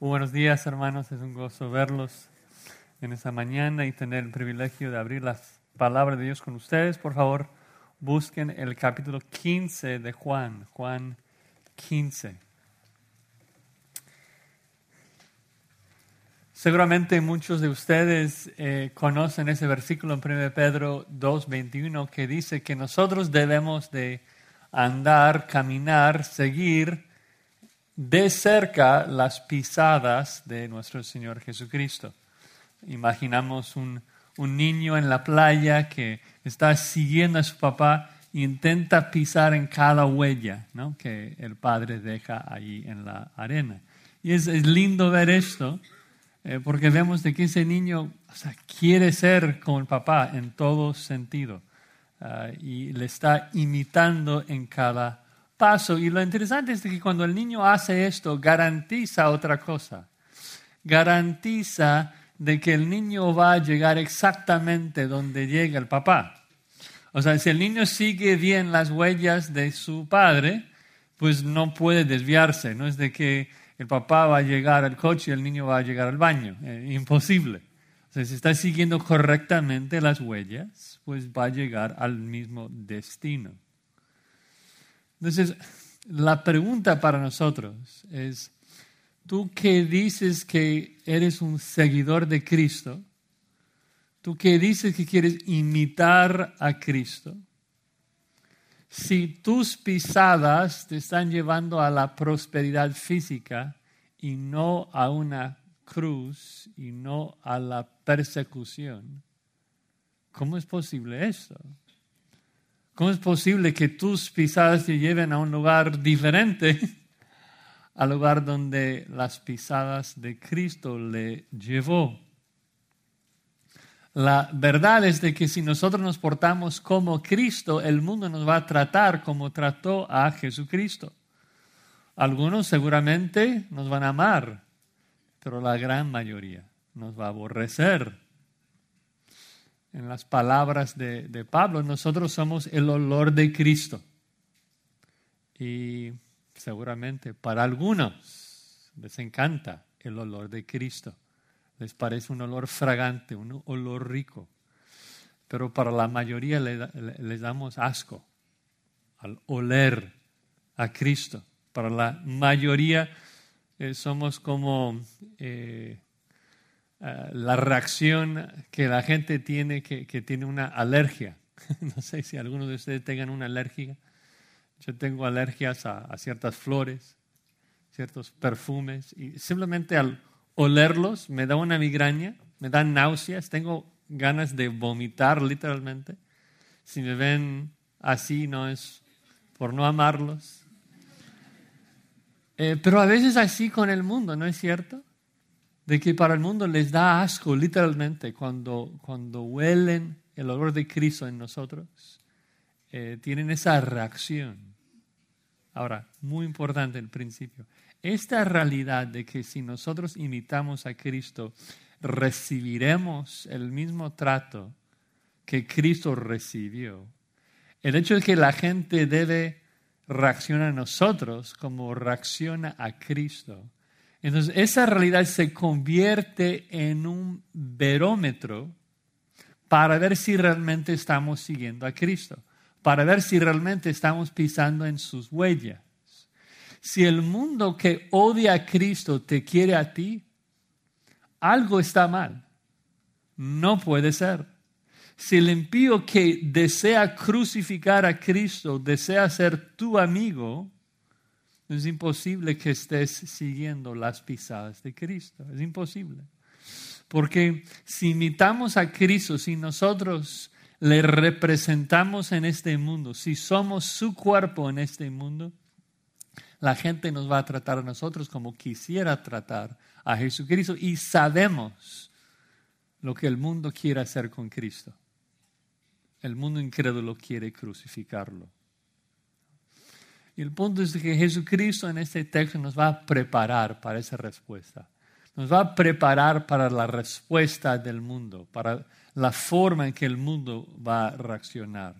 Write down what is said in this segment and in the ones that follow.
buenos días, hermanos. Es un gozo verlos en esta mañana y tener el privilegio de abrir las palabras de Dios con ustedes. Por favor, busquen el capítulo 15 de Juan, Juan 15. Seguramente muchos de ustedes eh, conocen ese versículo en 1 Pedro 2.21 que dice que nosotros debemos de andar, caminar, seguir de cerca las pisadas de nuestro Señor Jesucristo. Imaginamos un, niño en la playa que está siguiendo a su papá e intenta pisar en cada huella que el padre deja ahí en la arena. Y es, lindo ver esto, eh, porque vemos de que ese niño quiere ser como el papá en todo sentido ah, y le está imitando en cada paso. Y lo interesante es que cuando el niño hace esto, garantiza otra cosa. Garantiza de que el niño va a llegar exactamente donde llega el papá. O sea, si el niño sigue bien las huellas de su padre, pues no puede desviarse. No es de que el papá va a llegar al coche y el niño va a llegar al baño. Eh, imposible. O sea, si está siguiendo correctamente las huellas, pues va a llegar al mismo destino. Entonces, la pregunta para nosotros es, tú que dices que eres un seguidor de Cristo, tú que dices que quieres imitar a Cristo, si tus pisadas te están llevando a la prosperidad física y no a una cruz y no a la persecución, ¿cómo es posible eso? ¿Cómo es posible que tus pisadas te lleven a un lugar diferente al lugar donde las pisadas de Cristo le llevó? La verdad es de que si nosotros nos portamos como Cristo, el mundo nos va a tratar como trató a Jesucristo. Algunos seguramente nos van a amar, pero la gran mayoría nos va a aborrecer en las palabras de, Pablo, nosotros somos el olor de Cristo. Y seguramente para algunos les encanta el olor de Cristo. Les parece un olor fragante, un olor rico. Pero para la mayoría les damos asco al oler a Cristo. Para la mayoría eh, somos como eh, eh, la reacción que la gente tiene que, tiene una alergia. no sé si algunos de ustedes tengan una alergia. Yo tengo alergias a, ciertas flores, ciertos perfumes, y simplemente al olerlos me da una migraña, me dan náuseas, tengo ganas de vomitar literalmente. Si me ven así, no es por no amarlos. Eh, pero a veces así con el mundo, ¿no es cierto? De que para el mundo les da asco literalmente cuando, cuando huelen el olor de Cristo en nosotros, eh, tienen esa reacción. Ahora, muy importante el principio, esta realidad de que si nosotros imitamos a Cristo, recibiremos el mismo trato que Cristo recibió. El hecho de que la gente debe reaccionar a nosotros como reacciona a Cristo entonces, esa realidad se convierte en un verómetro para ver si realmente estamos siguiendo a Cristo, para ver si realmente estamos pisando en sus huellas. Si el mundo que odia a Cristo te quiere a ti, algo está mal. No puede ser. Si el impío que desea crucificar a Cristo desea ser tu amigo, es imposible que estés siguiendo las pisadas de Cristo. Es imposible. Porque si imitamos a Cristo, si nosotros le representamos en este mundo, si somos su cuerpo en este mundo, la gente nos va a tratar a nosotros como quisiera tratar a Jesucristo y sabemos lo que el mundo quiere hacer con Cristo. El mundo incrédulo quiere crucificarlo. Y el punto es que Jesucristo en este texto nos va a preparar para esa respuesta. Nos va a preparar para la respuesta del mundo, para la forma en que el mundo va a reaccionar.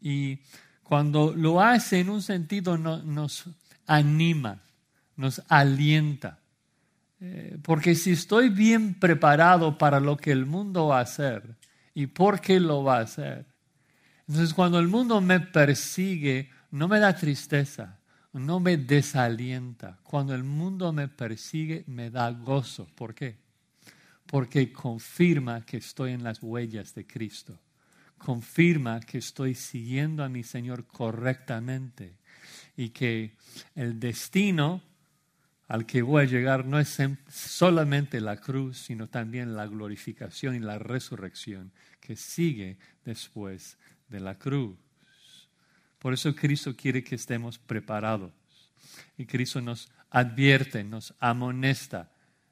Y cuando lo hace en un sentido nos anima, nos alienta. Eh, porque si estoy bien preparado para lo que el mundo va a hacer y por qué lo va a hacer, entonces cuando el mundo me persigue, no me da tristeza, no me desalienta. Cuando el mundo me persigue, me da gozo. ¿Por qué? Porque confirma que estoy en las huellas de Cristo. Confirma que estoy siguiendo a mi Señor correctamente y que el destino al que voy a llegar no es solamente la cruz, sino también la glorificación y la resurrección que sigue después de la cruz. Por eso Cristo quiere que estemos preparados. Y Cristo nos advierte, nos amonesta,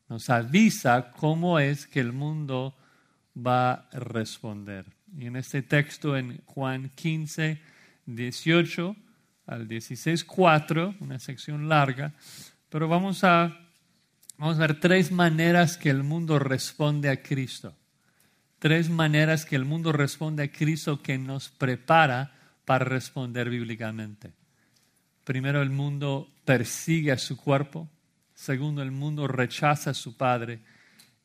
nos avisa cómo es que el mundo va a responder. Y en este texto, en Juan 15, 18 al 16, 4, una sección larga, pero vamos a, vamos a ver tres maneras que el mundo responde a Cristo. Tres maneras que el mundo responde a Cristo que nos prepara para responder bíblicamente. Primero, el mundo persigue a su cuerpo. Segundo, el mundo rechaza a su Padre.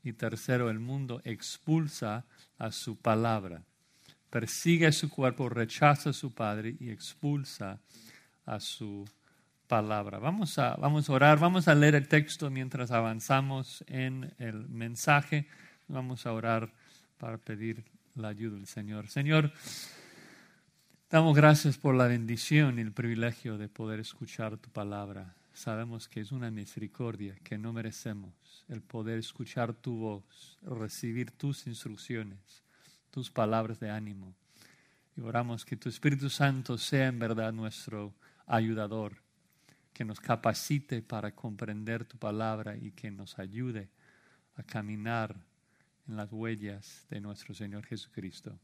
Y tercero, el mundo expulsa a su palabra. Persigue a su cuerpo, rechaza a su Padre y expulsa a su palabra. Vamos a, vamos a orar, vamos a leer el texto mientras avanzamos en el mensaje. Vamos a orar para pedir la ayuda del Señor. Señor, Damos gracias por la bendición y el privilegio de poder escuchar tu palabra. Sabemos que es una misericordia que no merecemos el poder escuchar tu voz, recibir tus instrucciones, tus palabras de ánimo. Y oramos que tu Espíritu Santo sea en verdad nuestro ayudador, que nos capacite para comprender tu palabra y que nos ayude a caminar en las huellas de nuestro Señor Jesucristo.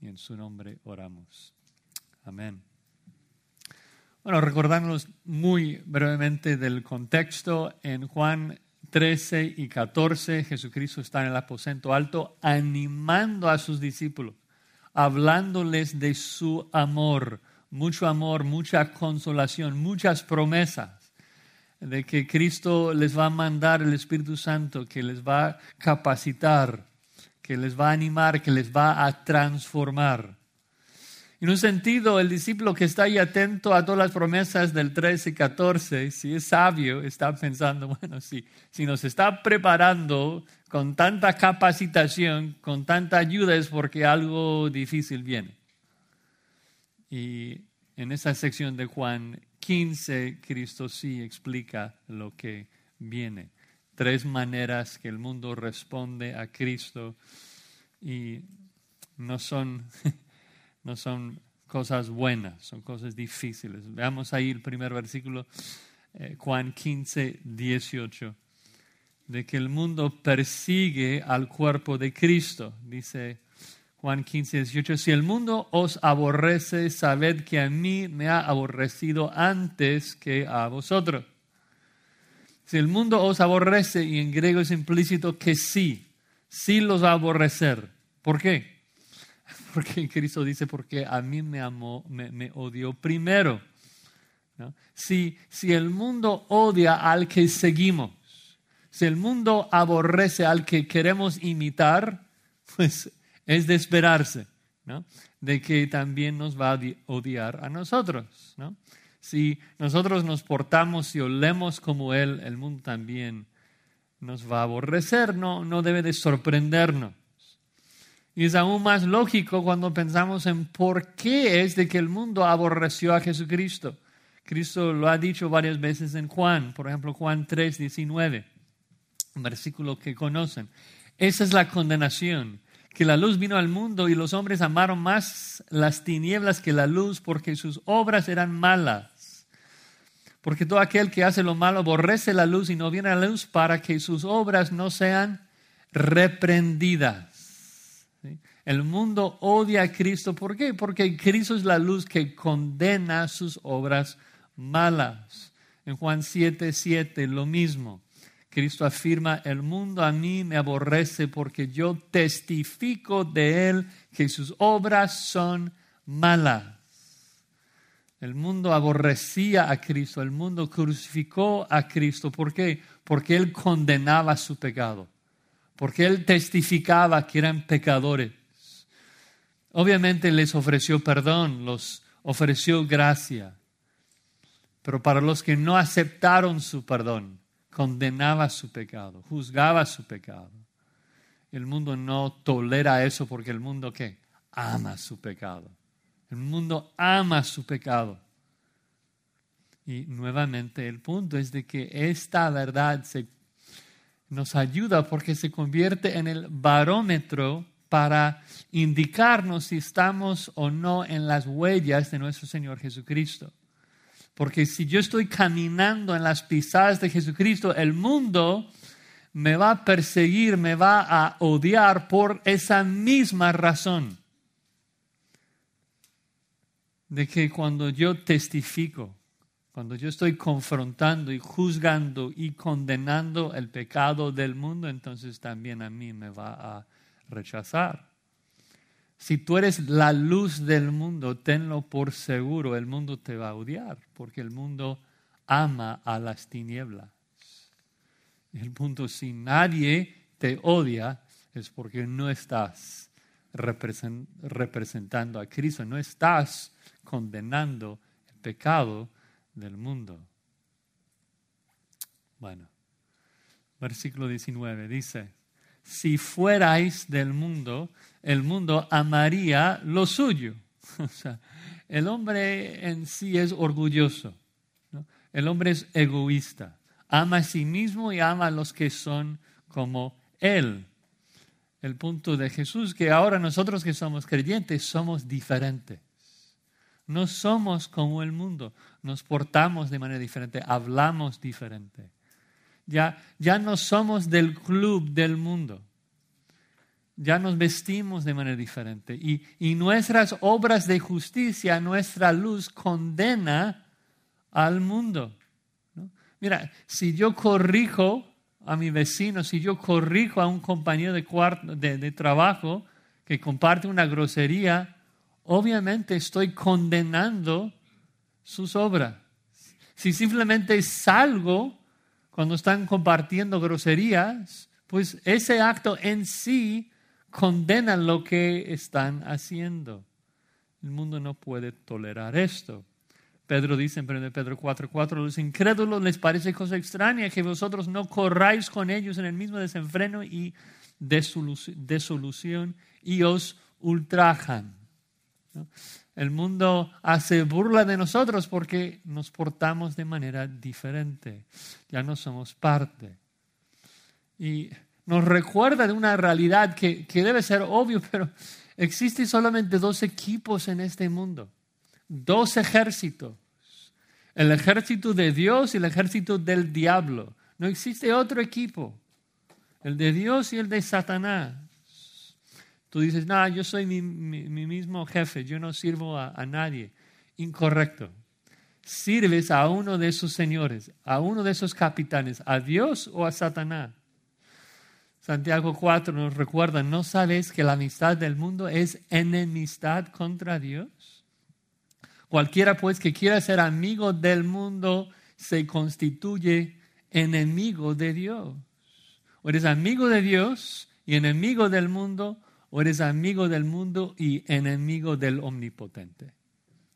Y en su nombre oramos. Amén. Bueno, recordándonos muy brevemente del contexto, en Juan 13 y 14 Jesucristo está en el aposento alto animando a sus discípulos, hablándoles de su amor, mucho amor, mucha consolación, muchas promesas de que Cristo les va a mandar el Espíritu Santo, que les va a capacitar, que les va a animar, que les va a transformar. En un sentido, el discípulo que está ahí atento a todas las promesas del 13 y 14, si es sabio, está pensando, bueno, si, si nos está preparando con tanta capacitación, con tanta ayuda, es porque algo difícil viene. Y en esa sección de Juan 15, Cristo sí explica lo que viene. Tres maneras que el mundo responde a Cristo y no son no son cosas buenas, son cosas difíciles. Veamos ahí el primer versículo, eh, Juan 15, 18, de que el mundo persigue al cuerpo de Cristo. Dice Juan 15, 18, si el mundo os aborrece, sabed que a mí me ha aborrecido antes que a vosotros. Si el mundo os aborrece, y en griego es implícito que sí, sí los va a aborrecer. ¿Por qué? porque Cristo dice, porque a mí me amó, me, odió primero. Si, si el mundo odia al que seguimos, si el mundo aborrece al que queremos imitar, pues es de esperarse, De que también nos va a odiar a nosotros, Si nosotros nos portamos y olemos como Él, el mundo también nos va a aborrecer, no, no debe de sorprendernos. Y es aún más lógico cuando pensamos en por qué es de que el mundo aborreció a Jesucristo. Cristo lo ha dicho varias veces en Juan, por ejemplo Juan 3, 19, un versículo que conocen. Esa es la condenación, que la luz vino al mundo y los hombres amaron más las tinieblas que la luz porque sus obras eran malas. Porque todo aquel que hace lo malo aborrece la luz y no viene a la luz para que sus obras no sean reprendidas. El mundo odia a Cristo. ¿Por qué? Porque Cristo es la luz que condena sus obras malas. En Juan 7, 7, lo mismo. Cristo afirma, el mundo a mí me aborrece porque yo testifico de él que sus obras son malas. El mundo aborrecía a Cristo, el mundo crucificó a Cristo. ¿Por qué? Porque Él condenaba su pecado, porque Él testificaba que eran pecadores. Obviamente les ofreció perdón, los ofreció gracia, pero para los que no aceptaron su perdón, condenaba su pecado, juzgaba su pecado. El mundo no tolera eso porque el mundo ¿qué? ama su pecado. El mundo ama su pecado. Y nuevamente el punto es de que esta verdad se, nos ayuda porque se convierte en el barómetro para indicarnos si estamos o no en las huellas de nuestro Señor Jesucristo. Porque si yo estoy caminando en las pisadas de Jesucristo, el mundo me va a perseguir, me va a odiar por esa misma razón. De que cuando yo testifico, cuando yo estoy confrontando y juzgando y condenando el pecado del mundo, entonces también a mí me va a rechazar. Si tú eres la luz del mundo, tenlo por seguro, el mundo te va a odiar, porque el mundo ama a las tinieblas. El punto, si nadie te odia, es porque no estás representando a Cristo, no estás condenando el pecado del mundo. Bueno, versículo 19 dice, si fuerais del mundo, el mundo amaría lo suyo. O sea, el hombre en sí es orgulloso, el hombre es egoísta, ama a sí mismo y ama a los que son como él. El punto de Jesús que ahora nosotros que somos creyentes somos diferentes. No somos como el mundo, nos portamos de manera diferente, hablamos diferente. Ya, ya no somos del club del mundo. Ya nos vestimos de manera diferente. Y, y nuestras obras de justicia, nuestra luz condena al mundo. Mira, si yo corrijo a mi vecino, si yo corrijo a un compañero de, de, de trabajo que comparte una grosería, obviamente estoy condenando sus obras. Si simplemente salgo cuando están compartiendo groserías, pues ese acto en sí condena lo que están haciendo. El mundo no puede tolerar esto. Pedro dice en 1 Pedro 4:4, los incrédulos les parece cosa extraña que vosotros no corráis con ellos en el mismo desenfreno y desolución y os ultrajan. El mundo hace burla de nosotros porque nos portamos de manera diferente. Ya no somos parte. Y nos recuerda de una realidad que, que debe ser obvio, pero existen solamente dos equipos en este mundo. Dos ejércitos. El ejército de Dios y el ejército del diablo. No existe otro equipo. El de Dios y el de Satanás. Tú dices, no, yo soy mi, mismo jefe, yo no sirvo a, nadie. Incorrecto. Sirves a uno de esos señores, a uno de esos capitanes, a Dios o a Satanás. Santiago 4 nos recuerda, ¿no sabes que la amistad del mundo es enemistad contra Dios? Cualquiera pues que quiera ser amigo del mundo se constituye enemigo de Dios. O eres amigo de Dios y enemigo del mundo, o eres amigo del mundo y enemigo del omnipotente.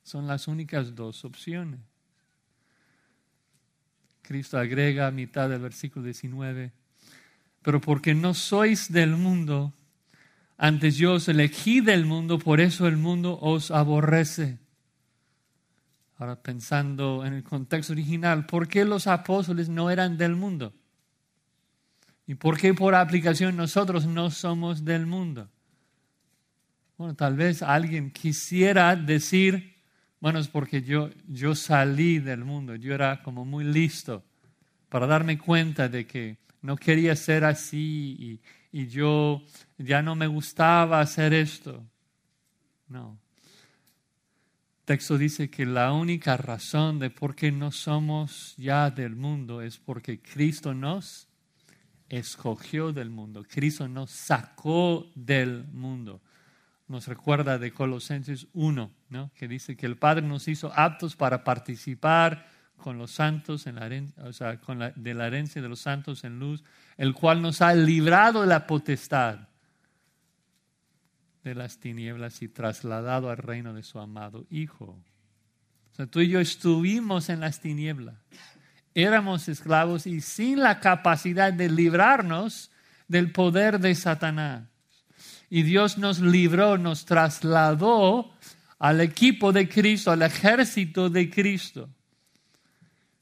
Son las únicas dos opciones. Cristo agrega a mitad del versículo 19, pero porque no sois del mundo, antes yo os elegí del mundo, por eso el mundo os aborrece. Ahora pensando en el contexto original, ¿por qué los apóstoles no eran del mundo? ¿Y por qué por aplicación nosotros no somos del mundo? Bueno, tal vez alguien quisiera decir, bueno, es porque yo, yo salí del mundo, yo era como muy listo para darme cuenta de que no quería ser así y, y yo ya no me gustaba hacer esto. No. Texto dice que la única razón de por qué no somos ya del mundo es porque Cristo nos escogió del mundo, Cristo nos sacó del mundo. Nos recuerda de Colosenses 1, ¿no? que dice que el Padre nos hizo aptos para participar con los santos, en la, o sea, con la, de la herencia de los santos en luz, el cual nos ha librado de la potestad de las tinieblas y trasladado al reino de su amado Hijo. O sea, tú y yo estuvimos en las tinieblas, éramos esclavos y sin la capacidad de librarnos del poder de Satanás. Y Dios nos libró, nos trasladó al equipo de Cristo, al ejército de Cristo.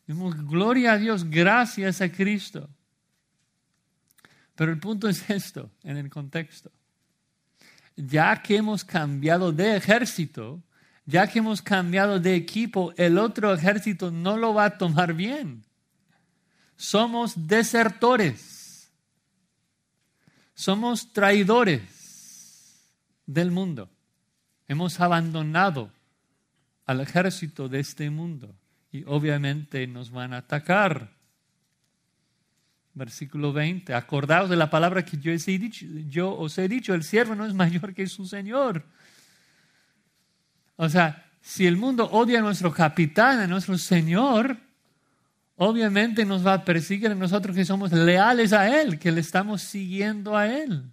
gloria a Dios, gracias a Cristo. Pero el punto es esto, en el contexto. Ya que hemos cambiado de ejército, ya que hemos cambiado de equipo, el otro ejército no lo va a tomar bien. Somos desertores. Somos traidores del mundo. Hemos abandonado al ejército de este mundo y obviamente nos van a atacar. Versículo 20. Acordaos de la palabra que yo, os he dicho, el siervo no es mayor que su Señor. O sea, si el mundo odia a nuestro capitán, a nuestro Señor, obviamente nos va a perseguir a nosotros que somos leales a Él, que le estamos siguiendo a Él.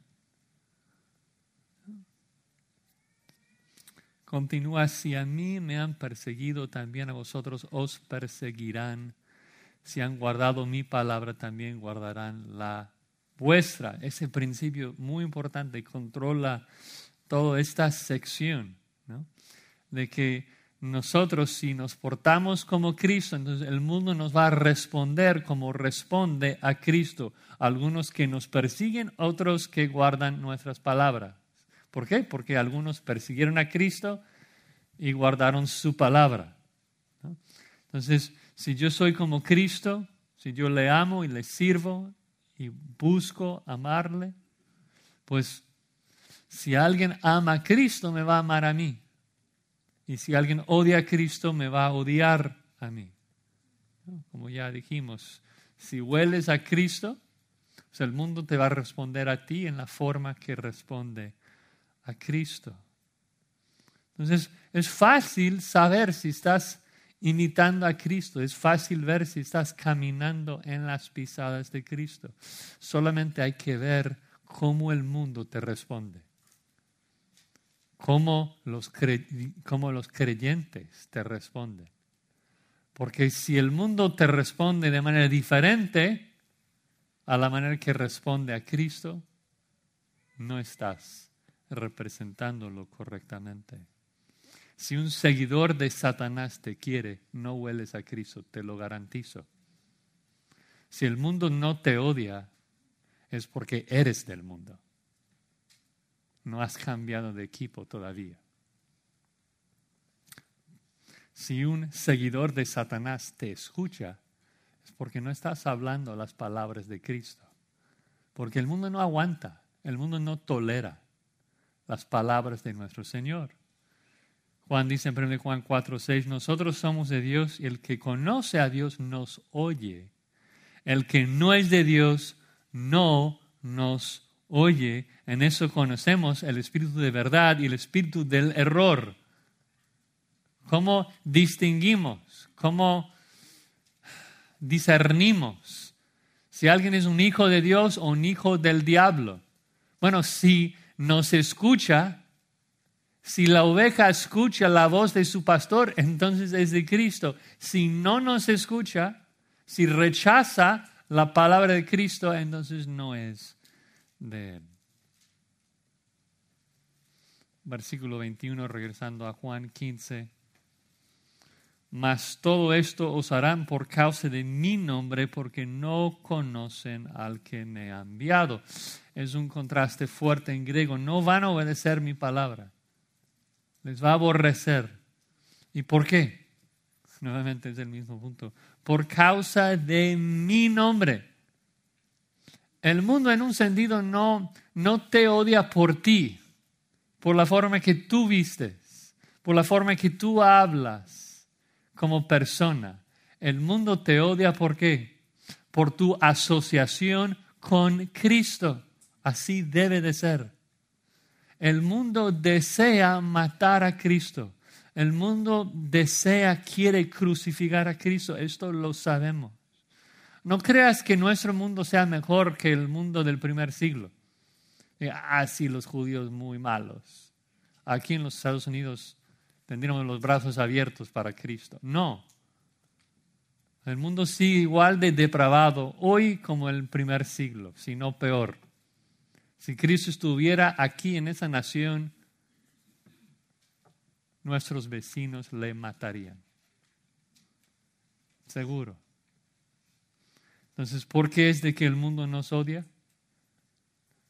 Continúa, si a mí me han perseguido, también a vosotros os perseguirán. Si han guardado mi palabra, también guardarán la vuestra. Ese principio muy importante controla toda esta sección de que nosotros si nos portamos como Cristo, entonces el mundo nos va a responder como responde a Cristo. Algunos que nos persiguen, otros que guardan nuestras palabras. ¿Por qué? Porque algunos persiguieron a Cristo y guardaron su palabra. Entonces, si yo soy como Cristo, si yo le amo y le sirvo y busco amarle, pues si alguien ama a Cristo, me va a amar a mí. Y si alguien odia a Cristo, me va a odiar a mí. Como ya dijimos, si hueles a Cristo, pues el mundo te va a responder a ti en la forma que responde a Cristo. Entonces, es fácil saber si estás imitando a Cristo, es fácil ver si estás caminando en las pisadas de Cristo. Solamente hay que ver cómo el mundo te responde cómo los, creyentes te responden. Porque si el mundo te responde de manera diferente a la manera que responde a Cristo, no estás representándolo correctamente. Si un seguidor de Satanás te quiere, no hueles a Cristo, te lo garantizo. Si el mundo no te odia, es porque eres del mundo no has cambiado de equipo todavía. Si un seguidor de Satanás te escucha, es porque no estás hablando las palabras de Cristo. Porque el mundo no aguanta, el mundo no tolera las palabras de nuestro Señor. Juan dice en 1 Juan 4, 6, nosotros somos de Dios y el que conoce a Dios nos oye. El que no es de Dios no nos oye, en eso conocemos el espíritu de verdad y el espíritu del error. ¿Cómo distinguimos? ¿Cómo discernimos si alguien es un hijo de Dios o un hijo del diablo? Bueno, si nos escucha, si la oveja escucha la voz de su pastor, entonces es de Cristo. Si no nos escucha, si rechaza la palabra de Cristo, entonces no es de él. Versículo 21, regresando a Juan 15. Mas todo esto os harán por causa de mi nombre, porque no conocen al que me ha enviado. Es un contraste fuerte en griego. No van a obedecer mi palabra. Les va a aborrecer. ¿Y por qué? Nuevamente es el mismo punto. Por causa de mi nombre. El mundo en un sentido no, no te odia por ti, por la forma que tú vistes, por la forma que tú hablas como persona. El mundo te odia por qué? Por tu asociación con Cristo. Así debe de ser. El mundo desea matar a Cristo. El mundo desea, quiere crucificar a Cristo. Esto lo sabemos. No creas que nuestro mundo sea mejor que el mundo del primer siglo. Así ah, los judíos muy malos. Aquí en los Estados Unidos tendríamos los brazos abiertos para Cristo. No. El mundo sigue igual de depravado hoy como el primer siglo, si no peor. Si Cristo estuviera aquí en esa nación, nuestros vecinos le matarían. Seguro. Entonces, ¿por qué es de que el mundo nos odia?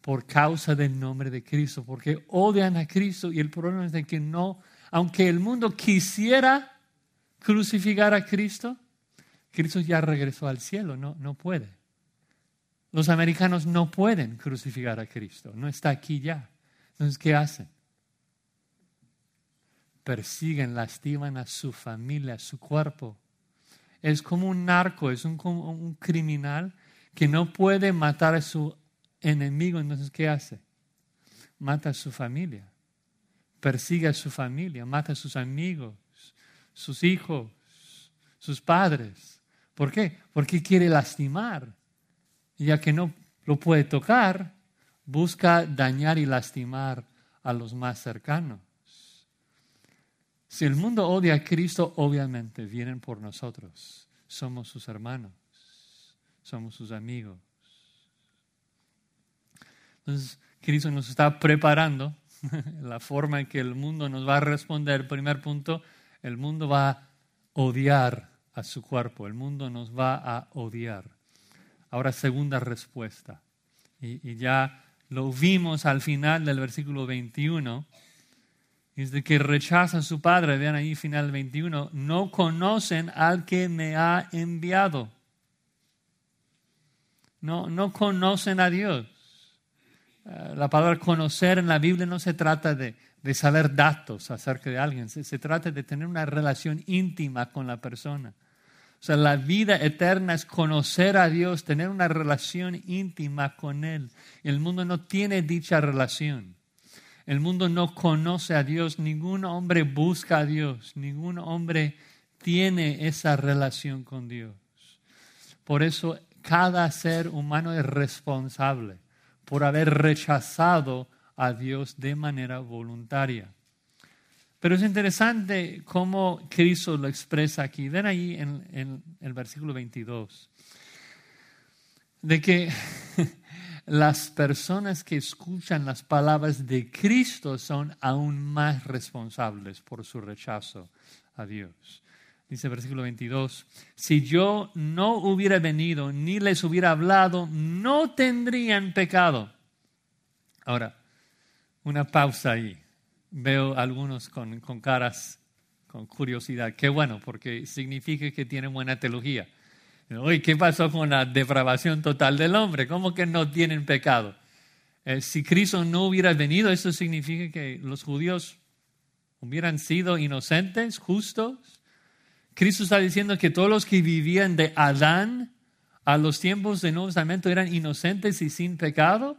Por causa del nombre de Cristo, porque odian a Cristo y el problema es de que no, aunque el mundo quisiera crucificar a Cristo, Cristo ya regresó al cielo, no, no puede. Los americanos no pueden crucificar a Cristo, no está aquí ya. Entonces, ¿qué hacen? Persiguen, lastiman a su familia, a su cuerpo, es como un narco, es un, criminal que no puede matar a su enemigo. Entonces, ¿qué hace? Mata a su familia, persigue a su familia, mata a sus amigos, sus hijos, sus padres. ¿Por qué? Porque quiere lastimar. Ya que no lo puede tocar, busca dañar y lastimar a los más cercanos. Si el mundo odia a Cristo, obviamente vienen por nosotros. Somos sus hermanos, somos sus amigos. Entonces, Cristo nos está preparando la forma en que el mundo nos va a responder. Primer punto, el mundo va a odiar a su cuerpo, el mundo nos va a odiar. Ahora, segunda respuesta. Y, ya lo vimos al final del versículo 21 es de que rechazan a su Padre, vean ahí final 21, no conocen al que me ha enviado. No, no conocen a Dios. Eh, la palabra conocer en la Biblia no se trata de, de saber datos acerca de alguien, se, trata de tener una relación íntima con la persona. O sea, la vida eterna es conocer a Dios, tener una relación íntima con Él. El mundo no tiene dicha relación. El mundo no conoce a Dios, ningún hombre busca a Dios, ningún hombre tiene esa relación con Dios. Por eso cada ser humano es responsable por haber rechazado a Dios de manera voluntaria. Pero es interesante cómo Cristo lo expresa aquí. Ven ahí en, en el versículo 22. De que las personas que escuchan las palabras de Cristo son aún más responsables por su rechazo a Dios. Dice el versículo 22, si yo no hubiera venido ni les hubiera hablado, no tendrían pecado. Ahora, una pausa ahí. Veo algunos con, con caras, con curiosidad. Qué bueno, porque significa que tienen buena teología. Oye, ¿qué pasó con la depravación total del hombre? ¿Cómo que no tienen pecado? Eh, si Cristo no hubiera venido, eso significa que los judíos hubieran sido inocentes, justos. Cristo está diciendo que todos los que vivían de Adán a los tiempos del Nuevo Testamento eran inocentes y sin pecado.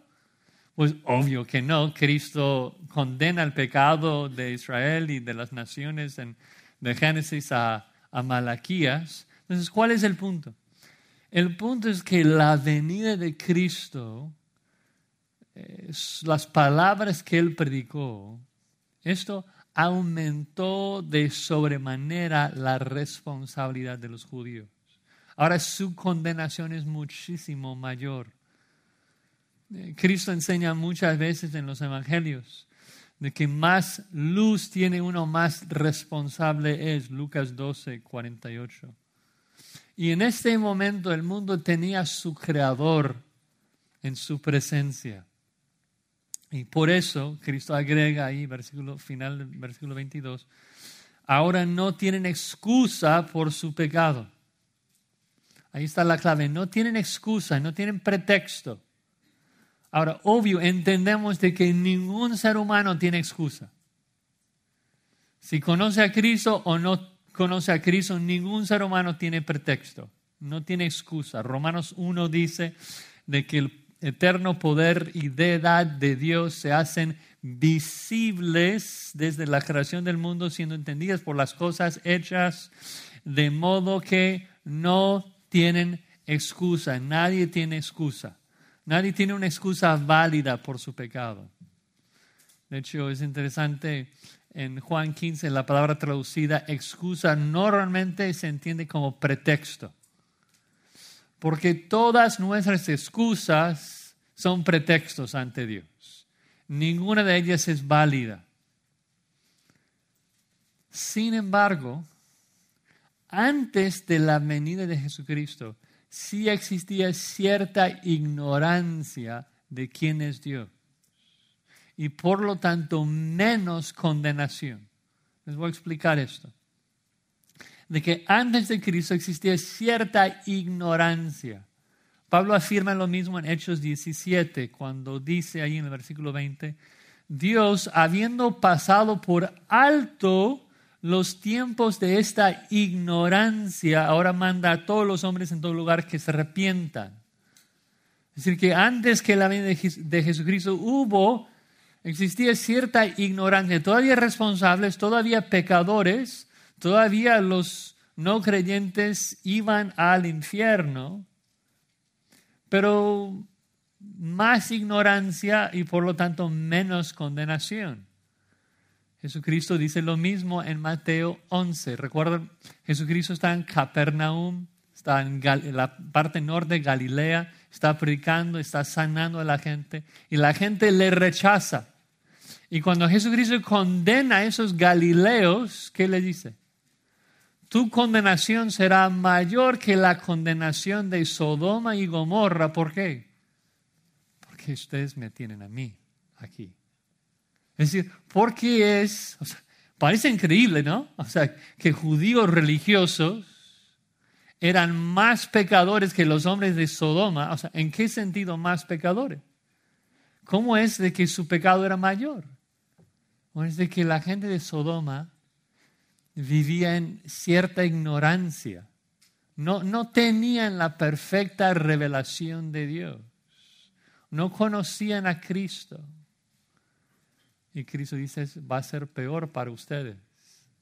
Pues obvio que no. Cristo condena el pecado de Israel y de las naciones en, de Génesis a, a Malaquías. Entonces, ¿cuál es el punto? El punto es que la venida de Cristo, las palabras que él predicó, esto aumentó de sobremanera la responsabilidad de los judíos. Ahora su condenación es muchísimo mayor. Eh, Cristo enseña muchas veces en los evangelios de que más luz tiene uno, más responsable es. Lucas 12, 48. Y en este momento el mundo tenía su creador en su presencia. Y por eso Cristo agrega ahí, versículo final versículo 22, ahora no tienen excusa por su pecado. Ahí está la clave, no tienen excusa, no tienen pretexto. Ahora, obvio, entendemos de que ningún ser humano tiene excusa. Si conoce a Cristo o no conoce a Cristo, ningún ser humano tiene pretexto, no tiene excusa. Romanos 1 dice de que el eterno poder y deidad de Dios se hacen visibles desde la creación del mundo, siendo entendidas por las cosas hechas, de modo que no tienen excusa. Nadie tiene excusa. Nadie tiene una excusa válida por su pecado. De hecho, es interesante, en Juan 15 la palabra traducida excusa normalmente se entiende como pretexto. Porque todas nuestras excusas son pretextos ante Dios. Ninguna de ellas es válida. Sin embargo, antes de la venida de Jesucristo, sí existía cierta ignorancia de quién es Dios y por lo tanto menos condenación. Les voy a explicar esto. De que antes de Cristo existía cierta ignorancia. Pablo afirma lo mismo en Hechos 17, cuando dice ahí en el versículo 20, Dios, habiendo pasado por alto los tiempos de esta ignorancia, ahora manda a todos los hombres en todo lugar que se arrepientan. Es decir, que antes que la venida de Jesucristo hubo, existía cierta ignorancia, todavía responsables, todavía pecadores, todavía los no creyentes iban al infierno, pero más ignorancia y por lo tanto menos condenación. Jesucristo dice lo mismo en Mateo 11. Recuerden, Jesucristo está en Capernaum, está en la parte norte de Galilea, está predicando, está sanando a la gente y la gente le rechaza. Y cuando Jesucristo condena a esos galileos, ¿qué le dice? tu condenación será mayor que la condenación de Sodoma y Gomorra. ¿Por qué? Porque ustedes me tienen a mí aquí. Es decir, porque es, parece increíble, ¿no? O sea, que judíos religiosos eran más pecadores que los hombres de Sodoma. O sea, ¿en qué sentido más pecadores? ¿Cómo es de que su pecado era mayor? ¿O es de que la gente de Sodoma vivía en cierta ignorancia. No, no tenían la perfecta revelación de Dios. No conocían a Cristo. Y Cristo dice, va a ser peor para ustedes.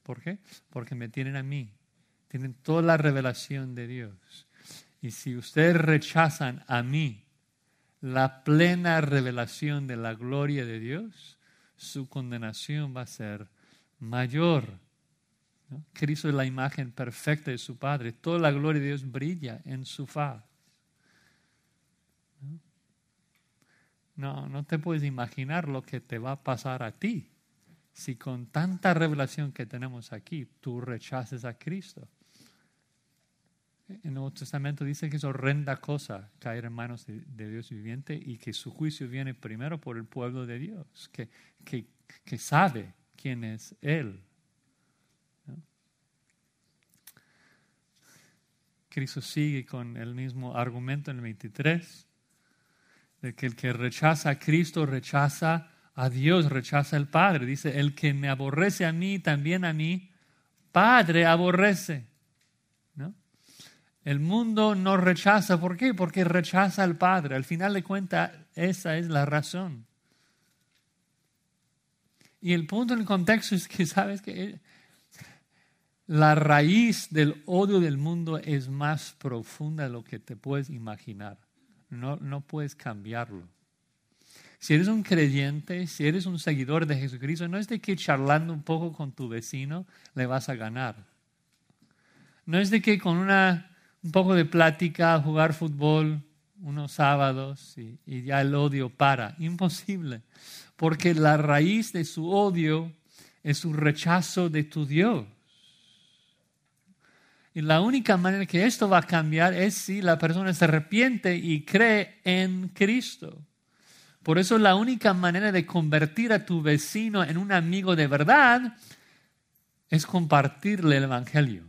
¿Por qué? Porque me tienen a mí. Tienen toda la revelación de Dios. Y si ustedes rechazan a mí la plena revelación de la gloria de Dios, su condenación va a ser mayor Cristo es la imagen perfecta de su Padre. Toda la gloria de Dios brilla en su faz. No, no te puedes imaginar lo que te va a pasar a ti si con tanta revelación que tenemos aquí tú rechaces a Cristo. En el Nuevo Testamento dice que es horrenda cosa caer en manos de, Dios viviente y que su juicio viene primero por el pueblo de Dios, que, que, que sabe quién es Él. Cristo sigue con el mismo argumento en el 23, de que el que rechaza a Cristo rechaza a Dios, rechaza al Padre. Dice, el que me aborrece a mí, también a mí, Padre aborrece. ¿No? El mundo no rechaza, ¿por qué? Porque rechaza al Padre. Al final de cuentas, esa es la razón. Y el punto en el contexto es que, ¿sabes que la raíz del odio del mundo es más profunda de lo que te puedes imaginar. No, no puedes cambiarlo. Si eres un creyente, si eres un seguidor de Jesucristo, no es de que charlando un poco con tu vecino le vas a ganar. No es de que con una, un poco de plática, jugar fútbol unos sábados y, y ya el odio para. Imposible. Porque la raíz de su odio es su rechazo de tu Dios. Y la única manera que esto va a cambiar es si la persona se arrepiente y cree en Cristo. Por eso la única manera de convertir a tu vecino en un amigo de verdad es compartirle el Evangelio.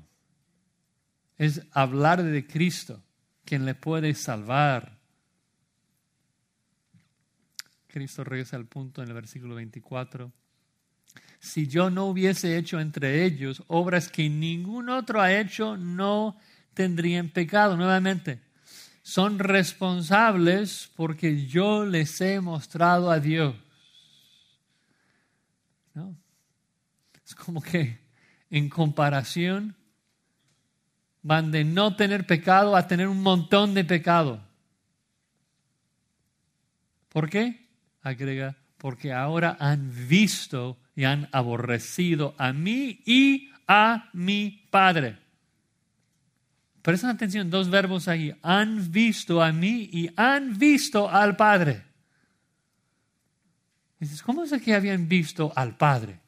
Es hablar de Cristo, quien le puede salvar. Cristo regresa al punto en el versículo 24 si yo no hubiese hecho entre ellos obras que ningún otro ha hecho, no tendrían pecado. Nuevamente, son responsables porque yo les he mostrado a Dios. Es como que en comparación van de no tener pecado a tener un montón de pecado. ¿Por qué? Agrega, porque ahora han visto y han aborrecido a mí y a mi Padre. Presten atención, dos verbos ahí. Han visto a mí y han visto al Padre. ¿cómo es que habían visto al Padre?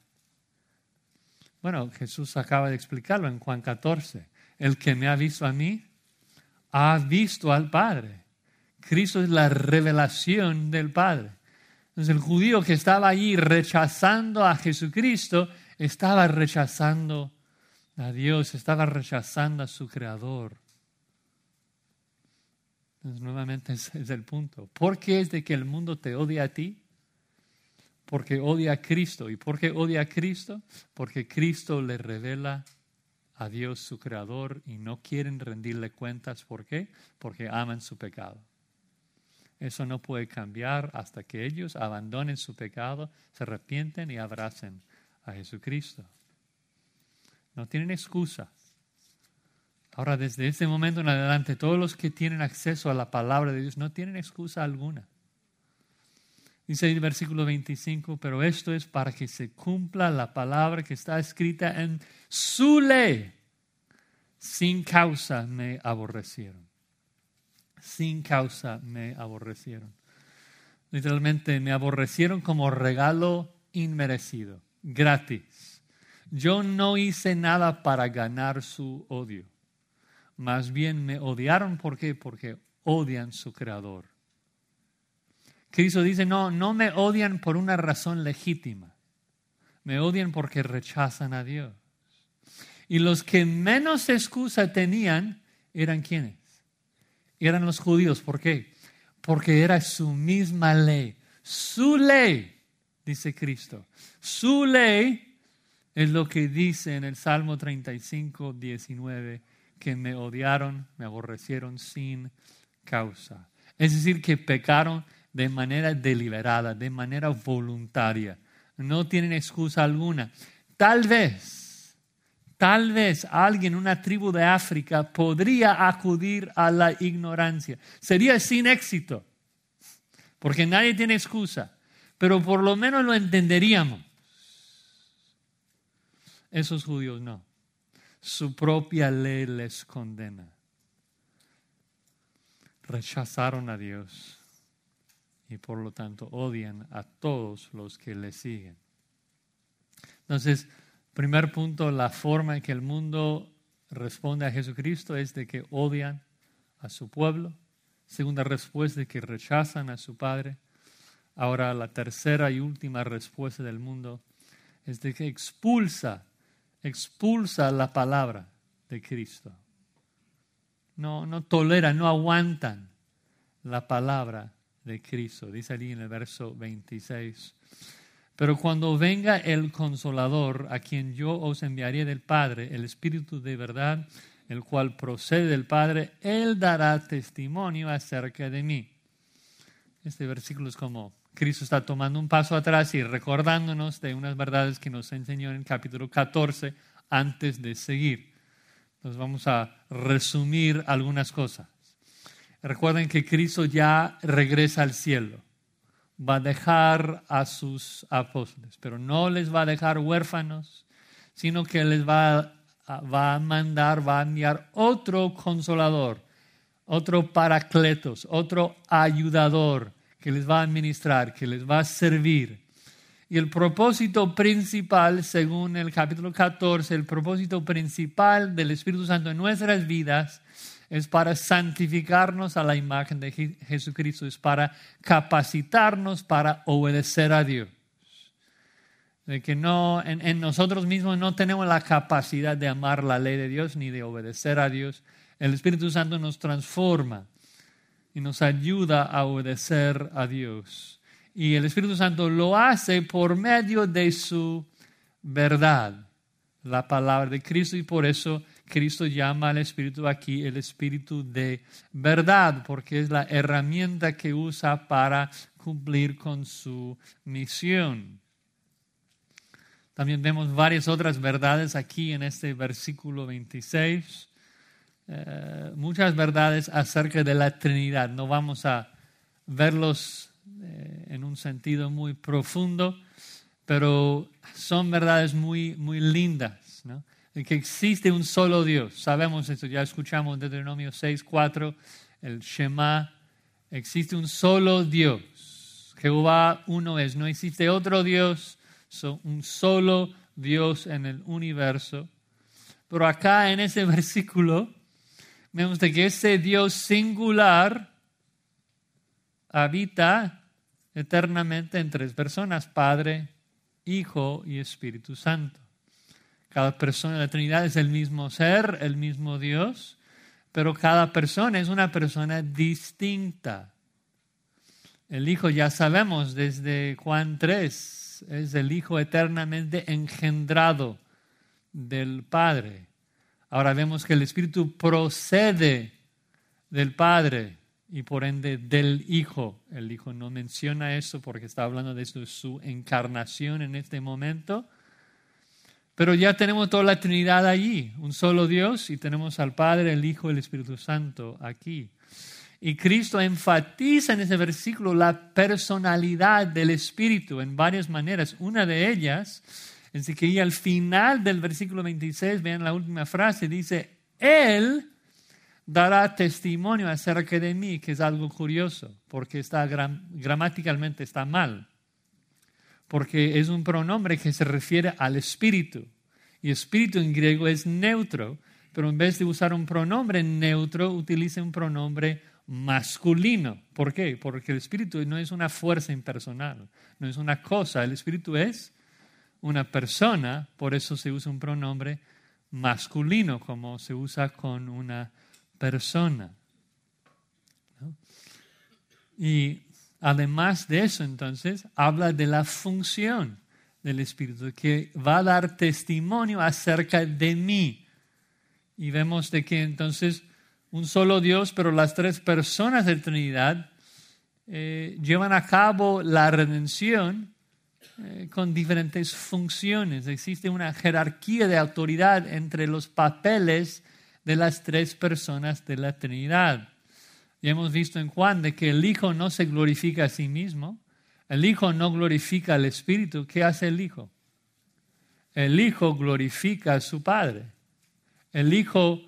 Bueno, Jesús acaba de explicarlo en Juan 14. El que me ha visto a mí, ha visto al Padre. Cristo es la revelación del Padre. Entonces el judío que estaba allí rechazando a Jesucristo, estaba rechazando a Dios, estaba rechazando a su Creador. Entonces nuevamente ese es el punto. ¿Por qué es de que el mundo te odia a ti? Porque odia a Cristo. ¿Y por qué odia a Cristo? Porque Cristo le revela a Dios su Creador y no quieren rendirle cuentas. ¿Por qué? Porque aman su pecado. Eso no puede cambiar hasta que ellos abandonen su pecado, se arrepienten y abracen a Jesucristo. No tienen excusa. Ahora, desde este momento en adelante, todos los que tienen acceso a la palabra de Dios no tienen excusa alguna. Dice el versículo 25, pero esto es para que se cumpla la palabra que está escrita en su ley. Sin causa me aborrecieron. Sin causa me aborrecieron. Literalmente me aborrecieron como regalo inmerecido, gratis. Yo no hice nada para ganar su odio. Más bien me odiaron, ¿por qué? Porque odian su creador. Cristo dice, no, no me odian por una razón legítima. Me odian porque rechazan a Dios. Y los que menos excusa tenían eran quienes? Eran los judíos. ¿Por qué? Porque era su misma ley. Su ley, dice Cristo. Su ley es lo que dice en el Salmo 35, 19, que me odiaron, me aborrecieron sin causa. Es decir, que pecaron de manera deliberada, de manera voluntaria. No tienen excusa alguna. Tal vez, tal vez alguien, una tribu de África, podría acudir a la ignorancia. Sería sin éxito, porque nadie tiene excusa, pero por lo menos lo entenderíamos. Esos judíos no. Su propia ley les condena. Rechazaron a Dios y por lo tanto odian a todos los que le siguen. Entonces, primer punto, la forma en que el mundo responde a Jesucristo es de que odian a su pueblo. Segunda respuesta de que rechazan a su Padre. Ahora la tercera y última respuesta del mundo es de que expulsa, expulsa la palabra de Cristo. No, no toleran, no aguantan la palabra de Cristo. Dice allí en el verso 26. Pero cuando venga el consolador, a quien yo os enviaré del Padre, el Espíritu de verdad, el cual procede del Padre, Él dará testimonio acerca de mí. Este versículo es como Cristo está tomando un paso atrás y recordándonos de unas verdades que nos enseñó en el capítulo 14 antes de seguir. Entonces vamos a resumir algunas cosas. Recuerden que Cristo ya regresa al cielo. Va a dejar a sus apóstoles, pero no les va a dejar huérfanos, sino que les va a, mandar, va a enviar otro consolador, otro paracletos, otro ayudador que les va a administrar, que les va a servir. Y el propósito principal, según el capítulo 14, el propósito principal del Espíritu Santo en nuestras vidas es para santificarnos a la imagen de Jesucristo, es para capacitarnos para obedecer a Dios. De que no, en, en, nosotros mismos no tenemos la capacidad de amar la ley de Dios ni de obedecer a Dios. El Espíritu Santo nos transforma y nos ayuda a obedecer a Dios. Y el Espíritu Santo lo hace por medio de su verdad, la palabra de Cristo, y por eso Cristo llama al Espíritu aquí el Espíritu de verdad, porque es la herramienta que usa para cumplir con su misión. También vemos varias otras verdades aquí en este versículo 26. Eh, muchas verdades acerca de la Trinidad. No vamos a verlos eh, en un sentido muy profundo, pero son verdades muy, muy lindas. ¿no? Que existe un solo Dios. Sabemos eso, ya escuchamos en Deuteronomio 6, 4, el Shema. Existe un solo Dios. Jehová uno es, no existe otro Dios un solo Dios en el universo. Pero acá en ese versículo vemos que ese Dios singular habita eternamente en tres personas, Padre, Hijo y Espíritu Santo. Cada persona de la Trinidad es el mismo ser, el mismo Dios, pero cada persona es una persona distinta. El Hijo ya sabemos desde Juan 3, es el Hijo eternamente engendrado del Padre. Ahora vemos que el Espíritu procede del Padre y por ende del Hijo. El Hijo no menciona eso porque está hablando de su encarnación en este momento. Pero ya tenemos toda la Trinidad allí, un solo Dios, y tenemos al Padre, el Hijo y el Espíritu Santo aquí. Y Cristo enfatiza en ese versículo la personalidad del Espíritu en varias maneras. Una de ellas es que al final del versículo 26, vean la última frase, dice, Él dará testimonio acerca de mí, que es algo curioso, porque está gramaticalmente está mal, porque es un pronombre que se refiere al Espíritu. Y Espíritu en griego es neutro, pero en vez de usar un pronombre neutro, utiliza un pronombre masculino. ¿Por qué? Porque el espíritu no es una fuerza impersonal, no es una cosa, el espíritu es una persona, por eso se usa un pronombre masculino como se usa con una persona. Y además de eso, entonces, habla de la función del Espíritu, que va a dar testimonio acerca de mí. Y vemos de que entonces un solo Dios, pero las tres personas de Trinidad eh, llevan a cabo la redención eh, con diferentes funciones. Existe una jerarquía de autoridad entre los papeles de las tres personas de la Trinidad. Ya hemos visto en Juan de que el Hijo no se glorifica a sí mismo, el Hijo no glorifica al Espíritu. ¿Qué hace el Hijo? El Hijo glorifica a su Padre. El Hijo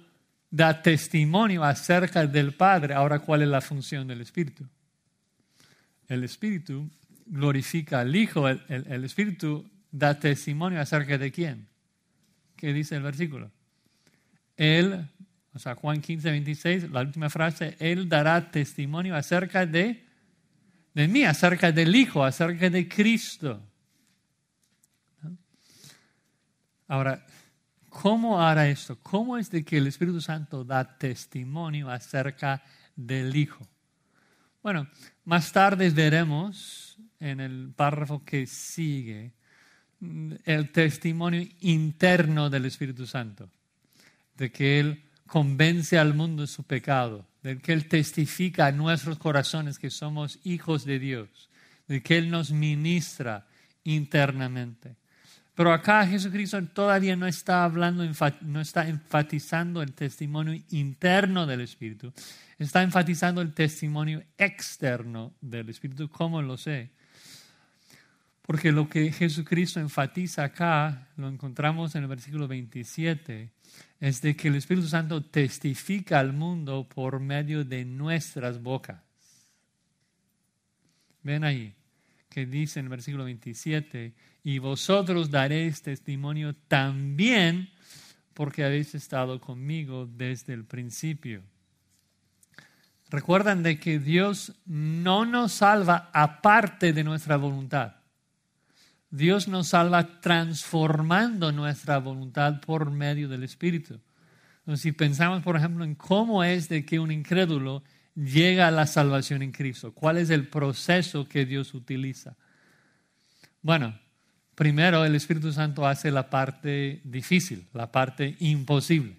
da testimonio acerca del Padre. Ahora, ¿cuál es la función del Espíritu? El Espíritu glorifica al Hijo, el, Espíritu da testimonio acerca de quién. ¿Qué dice el versículo? Él, o sea, Juan 15, 26, la última frase, Él dará testimonio acerca de, de mí, acerca del Hijo, acerca de Cristo. Ahora, ¿Cómo hará esto? ¿Cómo es de que el Espíritu Santo da testimonio acerca del Hijo? Bueno, más tarde veremos en el párrafo que sigue el testimonio interno del Espíritu Santo, de que Él convence al mundo de su pecado, de que Él testifica a nuestros corazones que somos hijos de Dios, de que Él nos ministra internamente. Pero acá Jesucristo todavía no está hablando, no está enfatizando el testimonio interno del Espíritu, está enfatizando el testimonio externo del Espíritu. ¿Cómo lo sé? Porque lo que Jesucristo enfatiza acá, lo encontramos en el versículo 27, es de que el Espíritu Santo testifica al mundo por medio de nuestras bocas. Ven ahí, que dice en el versículo 27, y vosotros daréis testimonio también porque habéis estado conmigo desde el principio. Recuerdan de que Dios no nos salva aparte de nuestra voluntad. Dios nos salva transformando nuestra voluntad por medio del Espíritu. Entonces, si pensamos, por ejemplo, en cómo es de que un incrédulo llega a la salvación en Cristo, cuál es el proceso que Dios utiliza. Bueno, Primero, el Espíritu Santo hace la parte difícil, la parte imposible.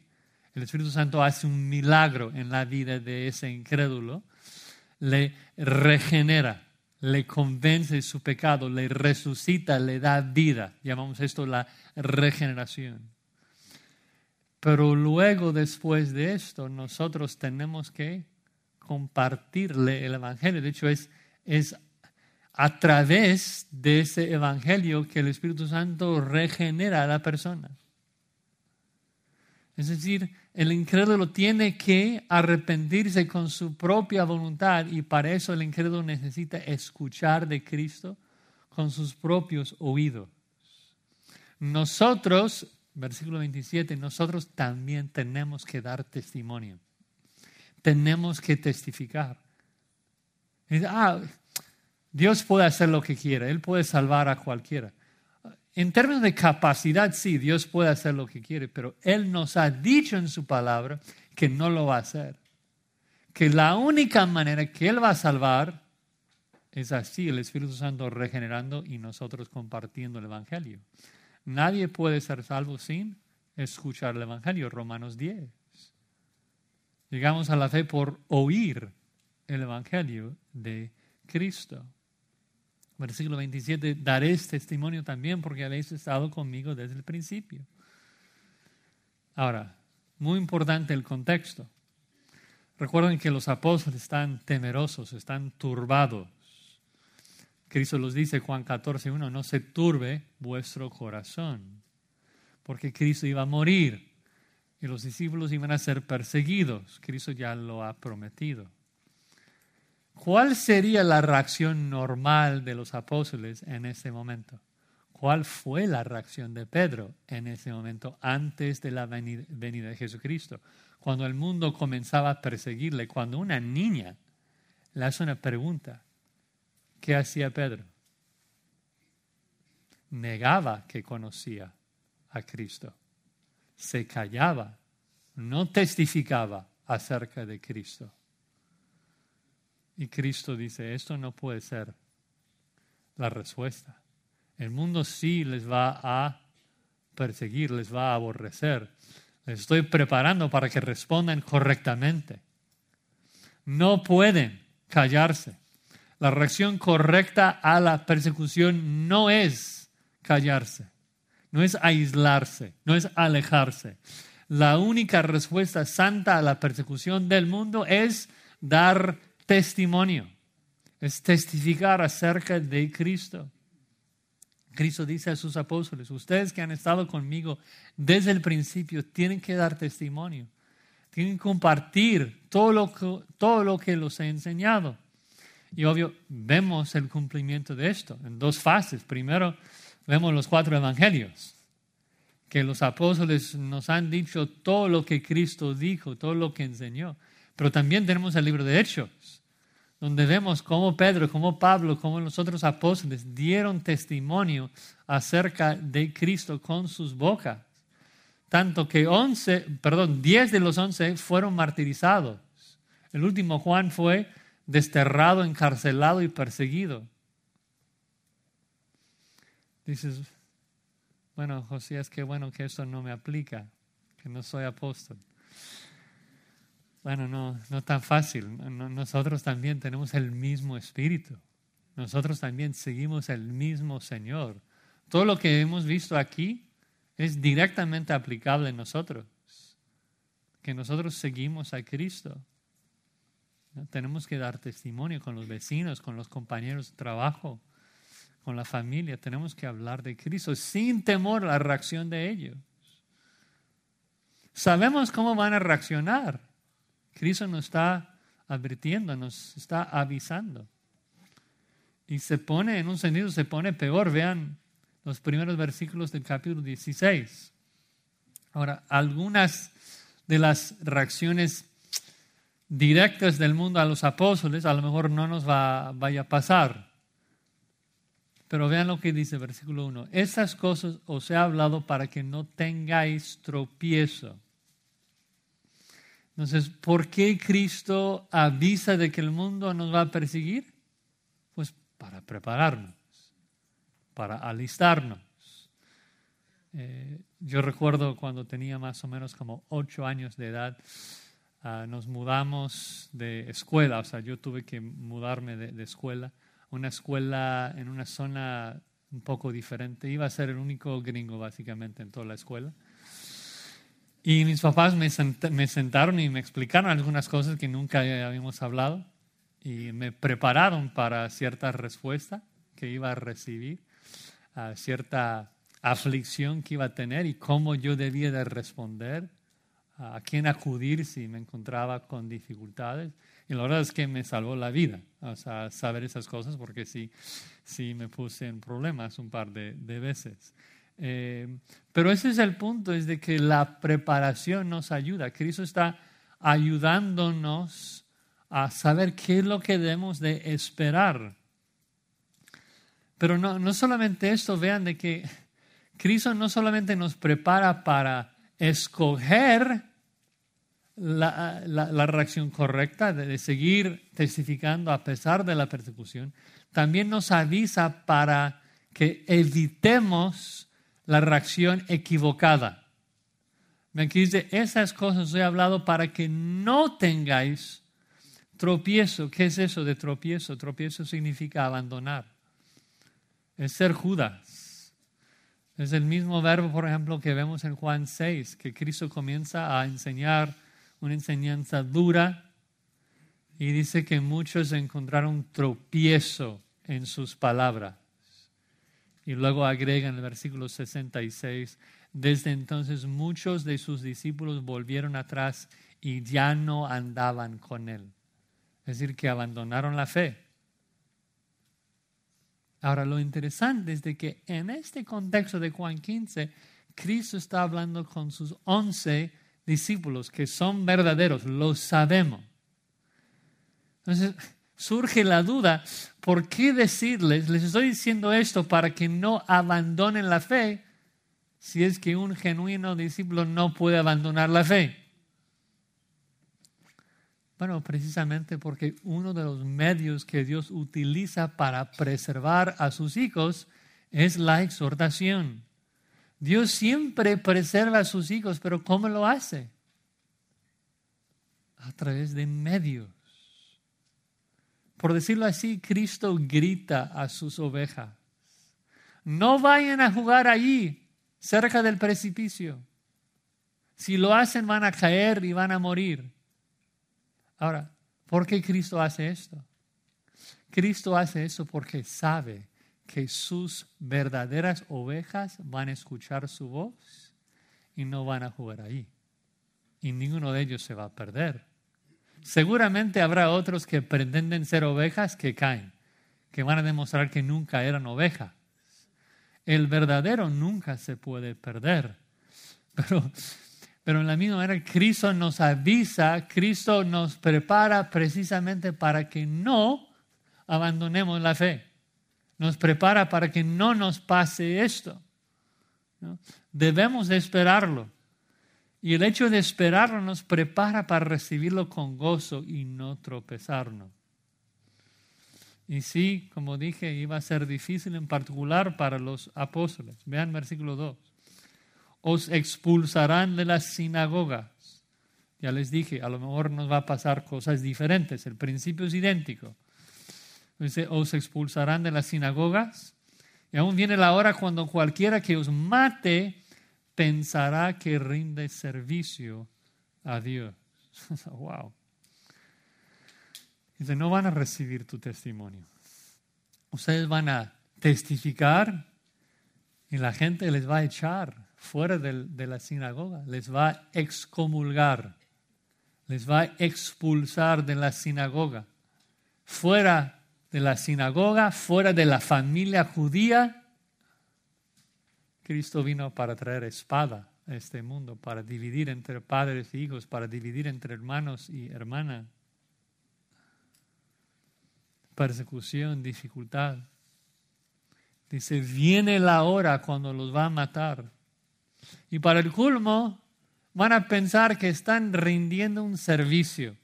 El Espíritu Santo hace un milagro en la vida de ese incrédulo, le regenera, le convence su pecado, le resucita, le da vida. Llamamos esto la regeneración. Pero luego, después de esto, nosotros tenemos que compartirle el Evangelio. De hecho, es, es a través de ese Evangelio que el Espíritu Santo regenera a la persona. Es decir, el incrédulo tiene que arrepentirse con su propia voluntad y para eso el incrédulo necesita escuchar de Cristo con sus propios oídos. Nosotros, versículo 27, nosotros también tenemos que dar testimonio. Tenemos que testificar. Ah, Dios puede hacer lo que quiera, Él puede salvar a cualquiera. En términos de capacidad, sí, Dios puede hacer lo que quiere, pero Él nos ha dicho en su palabra que no lo va a hacer. Que la única manera que Él va a salvar es así, el Espíritu Santo regenerando y nosotros compartiendo el Evangelio. Nadie puede ser salvo sin escuchar el Evangelio, Romanos 10. Llegamos a la fe por oír el Evangelio de Cristo. Versículo 27, daréis testimonio también porque habéis estado conmigo desde el principio. Ahora, muy importante el contexto. Recuerden que los apóstoles están temerosos, están turbados. Cristo los dice, Juan 14, 1, no se turbe vuestro corazón, porque Cristo iba a morir y los discípulos iban a ser perseguidos. Cristo ya lo ha prometido. ¿Cuál sería la reacción normal de los apóstoles en ese momento? ¿Cuál fue la reacción de Pedro en ese momento antes de la venida de Jesucristo? Cuando el mundo comenzaba a perseguirle, cuando una niña le hace una pregunta, ¿qué hacía Pedro? Negaba que conocía a Cristo, se callaba, no testificaba acerca de Cristo. Y Cristo dice, esto no puede ser la respuesta. El mundo sí les va a perseguir, les va a aborrecer. Les estoy preparando para que respondan correctamente. No pueden callarse. La reacción correcta a la persecución no es callarse, no es aislarse, no es alejarse. La única respuesta santa a la persecución del mundo es dar testimonio, es testificar acerca de Cristo. Cristo dice a sus apóstoles, ustedes que han estado conmigo desde el principio tienen que dar testimonio, tienen que compartir todo lo que, todo lo los he enseñado. Y obvio, vemos el cumplimiento de esto en dos fases. Primero, vemos los cuatro evangelios, que los apóstoles nos han dicho todo lo que Cristo dijo, todo lo que enseñó. Pero también tenemos el libro de Hechos, donde vemos cómo Pedro, cómo Pablo, cómo los otros apóstoles dieron testimonio acerca de Cristo con sus bocas. Tanto que once, perdón, diez de los once fueron martirizados. El último Juan fue desterrado, encarcelado y perseguido. Dices, bueno, Josías, qué bueno que eso no me aplica, que no soy apóstol. Bueno, no, no tan fácil. Nosotros también tenemos el mismo espíritu. Nosotros también seguimos el mismo Señor. Todo lo que hemos visto aquí es directamente aplicable en nosotros. Que nosotros seguimos a Cristo. Tenemos que dar testimonio con los vecinos, con los compañeros de trabajo, con la familia. Tenemos que hablar de Cristo sin temor a la reacción de ellos. Sabemos cómo van a reaccionar. Cristo nos está advirtiendo, nos está avisando. Y se pone, en un sentido, se pone peor. Vean los primeros versículos del capítulo 16. Ahora, algunas de las reacciones directas del mundo a los apóstoles a lo mejor no nos va, vaya a pasar. Pero vean lo que dice versículo 1. Estas cosas os he hablado para que no tengáis tropiezo. Entonces, ¿por qué Cristo avisa de que el mundo nos va a perseguir? Pues para prepararnos, para alistarnos. Eh, yo recuerdo cuando tenía más o menos como ocho años de edad, ah, nos mudamos de escuela, o sea, yo tuve que mudarme de, escuela una escuela en una zona un poco diferente. Iba a ser el único gringo básicamente en toda la escuela. Y mis papás me, sentaron y me explicaron algunas cosas que nunca habíamos hablado y me prepararon para cierta respuesta que iba a recibir, a cierta aflicción que iba a tener y cómo yo debía de responder, a quién acudir si me encontraba con dificultades. Y la verdad es que me salvó la vida, o sea, saber esas cosas, porque sí, sí me puse en problemas un par de, de veces. Eh, pero ese es el punto, es de que la preparación nos ayuda. Cristo está ayudándonos a saber qué es lo que debemos de esperar. Pero no, no solamente esto, vean de que Cristo no solamente nos prepara para escoger la, la, reacción correcta, de, de, seguir testificando a pesar de la persecución, también nos avisa para que evitemos la reacción equivocada. Aquí dice, esas cosas he hablado para que no tengáis tropiezo. ¿Qué es eso de tropiezo? Tropiezo significa abandonar. Es ser Judas. Es el mismo verbo, por ejemplo, que vemos en Juan 6, que Cristo comienza a enseñar una enseñanza dura y dice que muchos encontraron tropiezo en sus palabras. Y luego agrega en el versículo 66, desde entonces muchos de sus discípulos volvieron atrás y ya no andaban con él. Es decir, que abandonaron la fe. Ahora, lo interesante es de que en este contexto de Juan 15, Cristo está hablando con sus once discípulos que son verdaderos, lo sabemos. Entonces, surge la duda, ¿por qué decirles, les estoy diciendo esto para que no abandonen la fe, si es que un genuino discípulo no puede abandonar la fe? Bueno, precisamente porque uno de los medios que Dios utiliza para preservar a sus hijos es la exhortación. Dios siempre preserva a sus hijos, pero ¿cómo lo hace? A través de medios. Por decirlo así, Cristo grita a sus ovejas. No vayan a jugar allí, cerca del precipicio. Si lo hacen van a caer y van a morir. Ahora, ¿por qué Cristo hace esto? Cristo hace eso porque sabe que sus verdaderas ovejas van a escuchar su voz y no van a jugar ahí. Y ninguno de ellos se va a perder. Seguramente habrá otros que pretenden ser ovejas que caen, que van a demostrar que nunca eran ovejas. El verdadero nunca se puede perder. Pero, pero en la misma manera, Cristo nos avisa, Cristo nos prepara precisamente para que no abandonemos la fe. Nos prepara para que no nos pase esto. Debemos de esperarlo. Y el hecho de esperarlo nos prepara para recibirlo con gozo y no tropezarnos. Y sí, como dije, iba a ser difícil en particular para los apóstoles. Vean versículo 2. Os expulsarán de las sinagogas. Ya les dije, a lo mejor nos va a pasar cosas diferentes. El principio es idéntico. Dice, os expulsarán de las sinagogas. Y aún viene la hora cuando cualquiera que os mate pensará que rinde servicio a Dios. wow. Dice, no van a recibir tu testimonio. Ustedes van a testificar y la gente les va a echar fuera de, la sinagoga, les va a excomulgar, les va a expulsar de la sinagoga. Fuera de la sinagoga, fuera de la familia judía, Cristo vino para traer espada a este mundo, para dividir entre padres e hijos, para dividir entre hermanos y hermanas. Persecución, dificultad. Dice, viene la hora cuando los va a matar. Y para el culmo, van a pensar que están rindiendo un servicio.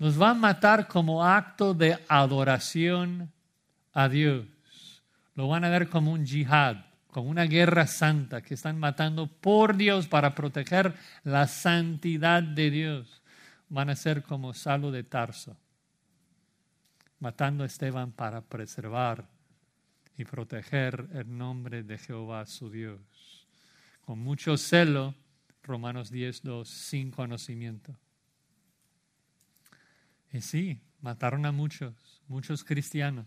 Nos van a matar como acto de adoración a Dios. Lo van a ver como un jihad como una guerra santa que están matando por Dios para proteger la santidad de Dios, van a ser como Salo de Tarso. matando a Esteban para preservar y proteger el nombre de Jehová su Dios. Con mucho celo, Romanos 10, 2, sin conocimiento. Y sí, mataron a muchos, muchos cristianos.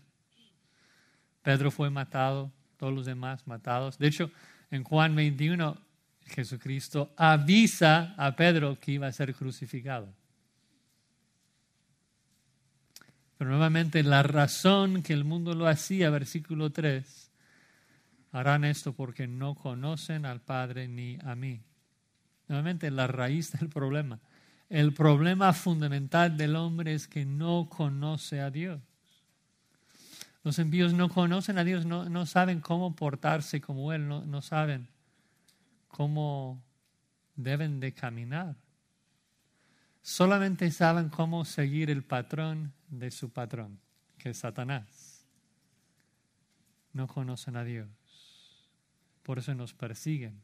Pedro fue matado, todos los demás matados. De hecho, en Juan 21, Jesucristo avisa a Pedro que iba a ser crucificado. Pero nuevamente la razón que el mundo lo hacía, versículo 3, harán esto porque no conocen al Padre ni a mí. Nuevamente la raíz del problema. El problema fundamental del hombre es que no conoce a Dios. Los envíos no conocen a Dios, no, no saben cómo portarse como Él, no, no saben cómo deben de caminar. Solamente saben cómo seguir el patrón de su patrón, que es Satanás. No conocen a Dios. Por eso nos persiguen.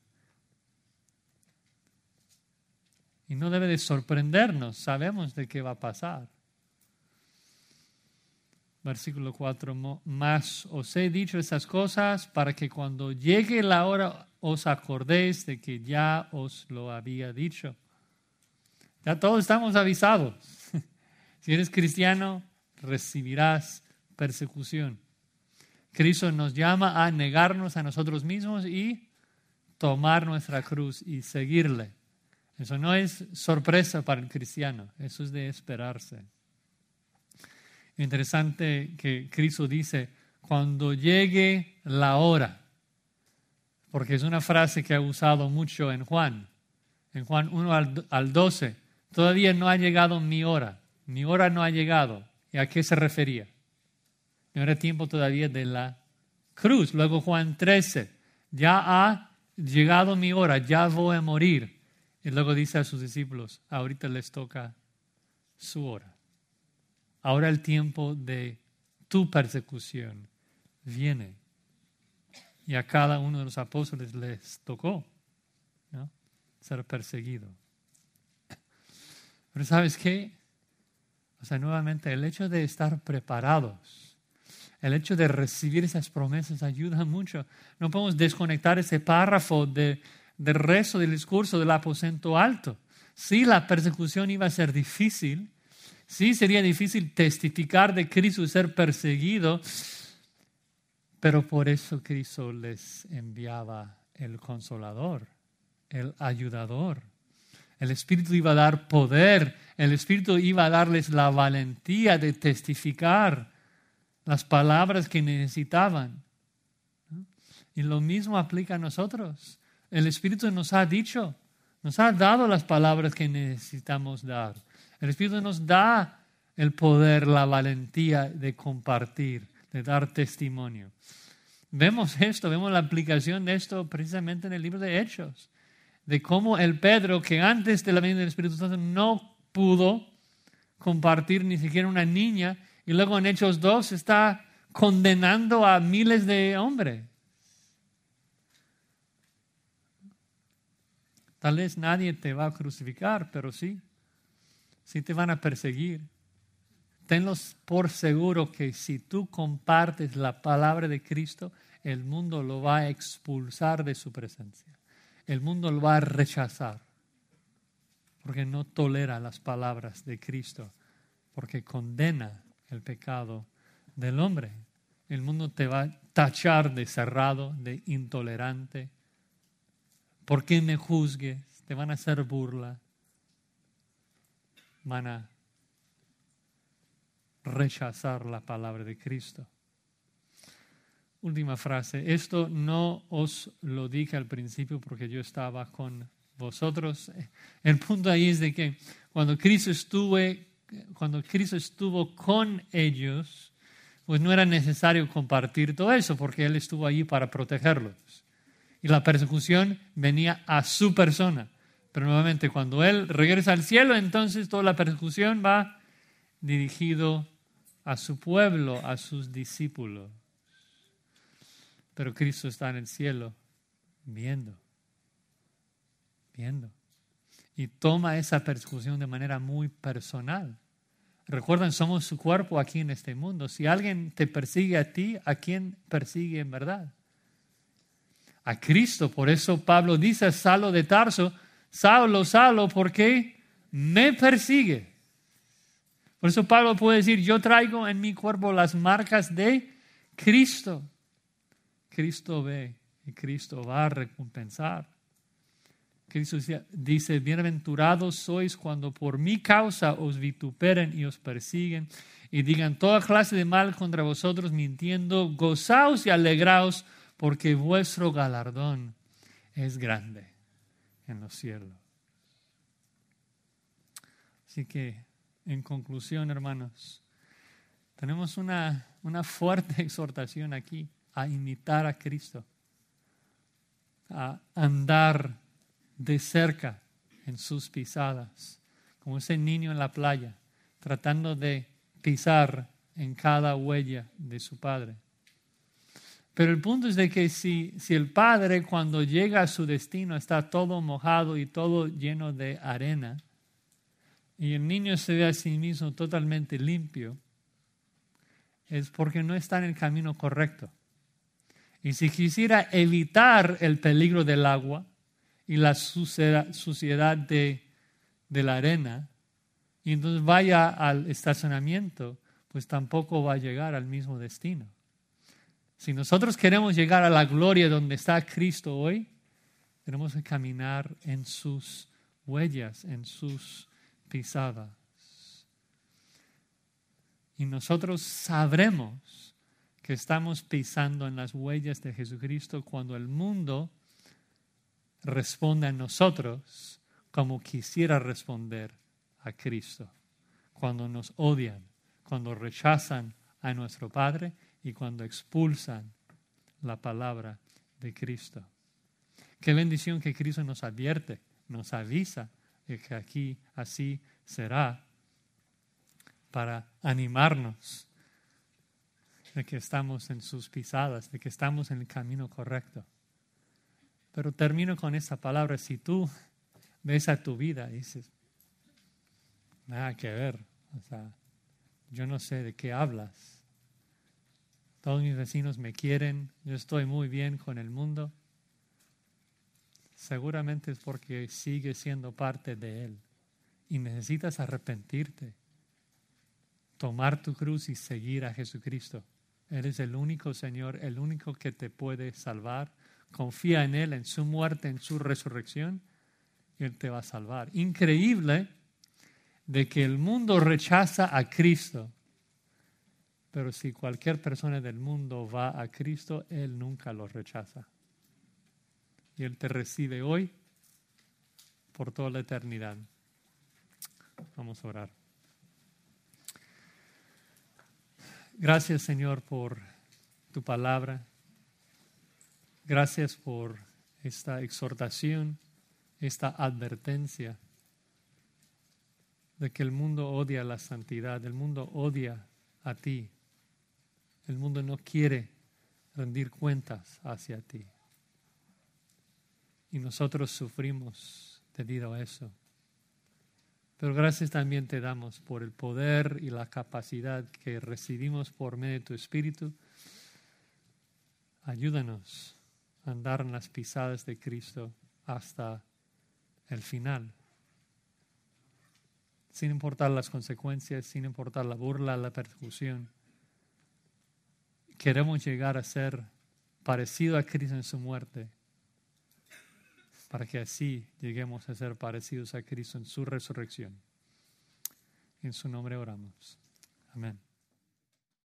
Y no debe de sorprendernos, sabemos de qué va a pasar. Versículo 4, más os he dicho estas cosas para que cuando llegue la hora os acordéis de que ya os lo había dicho. Ya todos estamos avisados. Si eres cristiano, recibirás persecución. Cristo nos llama a negarnos a nosotros mismos y tomar nuestra cruz y seguirle. Eso no es sorpresa para el cristiano, eso es de esperarse. Interesante que Cristo dice, cuando llegue la hora, porque es una frase que ha usado mucho en Juan, en Juan 1 al 12, todavía no ha llegado mi hora, mi hora no ha llegado. ¿Y a qué se refería? No era tiempo todavía de la cruz. Luego Juan 13, ya ha llegado mi hora, ya voy a morir. Y luego dice a sus discípulos, ahorita les toca su hora. Ahora el tiempo de tu persecución viene. Y a cada uno de los apóstoles les tocó ser perseguido. Pero sabes qué? O sea, nuevamente, el hecho de estar preparados, el hecho de recibir esas promesas ayuda mucho. No podemos desconectar ese párrafo de del resto del discurso del aposento alto. Sí, la persecución iba a ser difícil, sí sería difícil testificar de Cristo y ser perseguido, pero por eso Cristo les enviaba el consolador, el ayudador. El Espíritu iba a dar poder, el Espíritu iba a darles la valentía de testificar las palabras que necesitaban. Y lo mismo aplica a nosotros. El Espíritu nos ha dicho, nos ha dado las palabras que necesitamos dar. El Espíritu nos da el poder, la valentía de compartir, de dar testimonio. Vemos esto, vemos la aplicación de esto precisamente en el libro de Hechos, de cómo el Pedro, que antes de la venida del Espíritu Santo no pudo compartir ni siquiera una niña, y luego en Hechos 2 está condenando a miles de hombres. Tal vez nadie te va a crucificar, pero sí, sí te van a perseguir. Tenlos por seguro que si tú compartes la palabra de Cristo, el mundo lo va a expulsar de su presencia. El mundo lo va a rechazar porque no tolera las palabras de Cristo, porque condena el pecado del hombre. El mundo te va a tachar de cerrado, de intolerante, ¿Por qué me juzgues? Te van a hacer burla. Van a rechazar la palabra de Cristo. Última frase. Esto no os lo dije al principio porque yo estaba con vosotros. El punto ahí es de que cuando Cristo cuando Cristo estuvo con ellos, pues no era necesario compartir todo eso porque Él estuvo allí para protegerlos y la persecución venía a su persona. Pero nuevamente, cuando Él regresa al cielo, entonces toda la persecución va dirigido a su pueblo, a sus discípulos. Pero Cristo está en el cielo viendo, viendo. Y toma esa persecución de manera muy personal. recuerden, somos su cuerpo aquí en este mundo. Si alguien te persigue a ti, ¿a quién persigue en verdad? A Cristo. Por eso Pablo dice a Saulo de Tarso, Saulo, Saulo, ¿por qué me persigue? Por eso Pablo puede decir, yo traigo en mi cuerpo las marcas de Cristo. Cristo ve y Cristo va a recompensar. Cristo dice, bienaventurados sois cuando por mi causa os vituperen y os persiguen y digan toda clase de mal contra vosotros mintiendo, gozaos y alegraos porque vuestro galardón es grande en los cielos. Así que, en conclusión, hermanos, tenemos una, una fuerte exhortación aquí a imitar a Cristo, a andar de cerca en sus pisadas, como ese niño en la playa, tratando de pisar en cada huella de su padre. Pero el punto es de que si, si el padre cuando llega a su destino está todo mojado y todo lleno de arena, y el niño se ve a sí mismo totalmente limpio, es porque no está en el camino correcto. Y si quisiera evitar el peligro del agua, y la suciedad, de, de la arena, y entonces vaya al estacionamiento, pues tampoco va a llegar al mismo destino. Si nosotros queremos llegar a la gloria donde está Cristo hoy, tenemos que caminar en sus huellas, en sus pisadas. Y nosotros sabremos que estamos pisando en las huellas de Jesucristo cuando el mundo responde a nosotros como quisiera responder a Cristo. Cuando nos odian, cuando rechazan a nuestro Padre y cuando expulsan la palabra de Cristo. Qué bendición que Cristo nos advierte, nos avisa de que aquí así será para animarnos de que estamos en sus pisadas, de que estamos en el camino correcto. Pero termino con esa palabra. Si tú ves a tu vida y dices, nada que ver, o sea, yo no sé de qué hablas. Todos mis vecinos me quieren, yo estoy muy bien con el mundo. Seguramente es porque sigues siendo parte de Él y necesitas arrepentirte, tomar tu cruz y seguir a Jesucristo. Eres el único Señor, el único que te puede salvar confía en Él, en su muerte, en su resurrección, y Él te va a salvar. Increíble de que el mundo rechaza a Cristo, pero si cualquier persona del mundo va a Cristo, Él nunca lo rechaza. Y Él te recibe hoy por toda la eternidad. Vamos a orar. Gracias Señor por tu palabra. Gracias por esta exhortación, esta advertencia de que el mundo odia la santidad, el mundo odia a ti, el mundo no quiere rendir cuentas hacia ti. Y nosotros sufrimos debido a eso. Pero gracias también te damos por el poder y la capacidad que recibimos por medio de tu Espíritu. Ayúdanos andar en las pisadas de Cristo hasta el final. Sin importar las consecuencias, sin importar la burla, la persecución. Queremos llegar a ser parecido a Cristo en su muerte, para que así lleguemos a ser parecidos a Cristo en su resurrección. En su nombre oramos. Amén.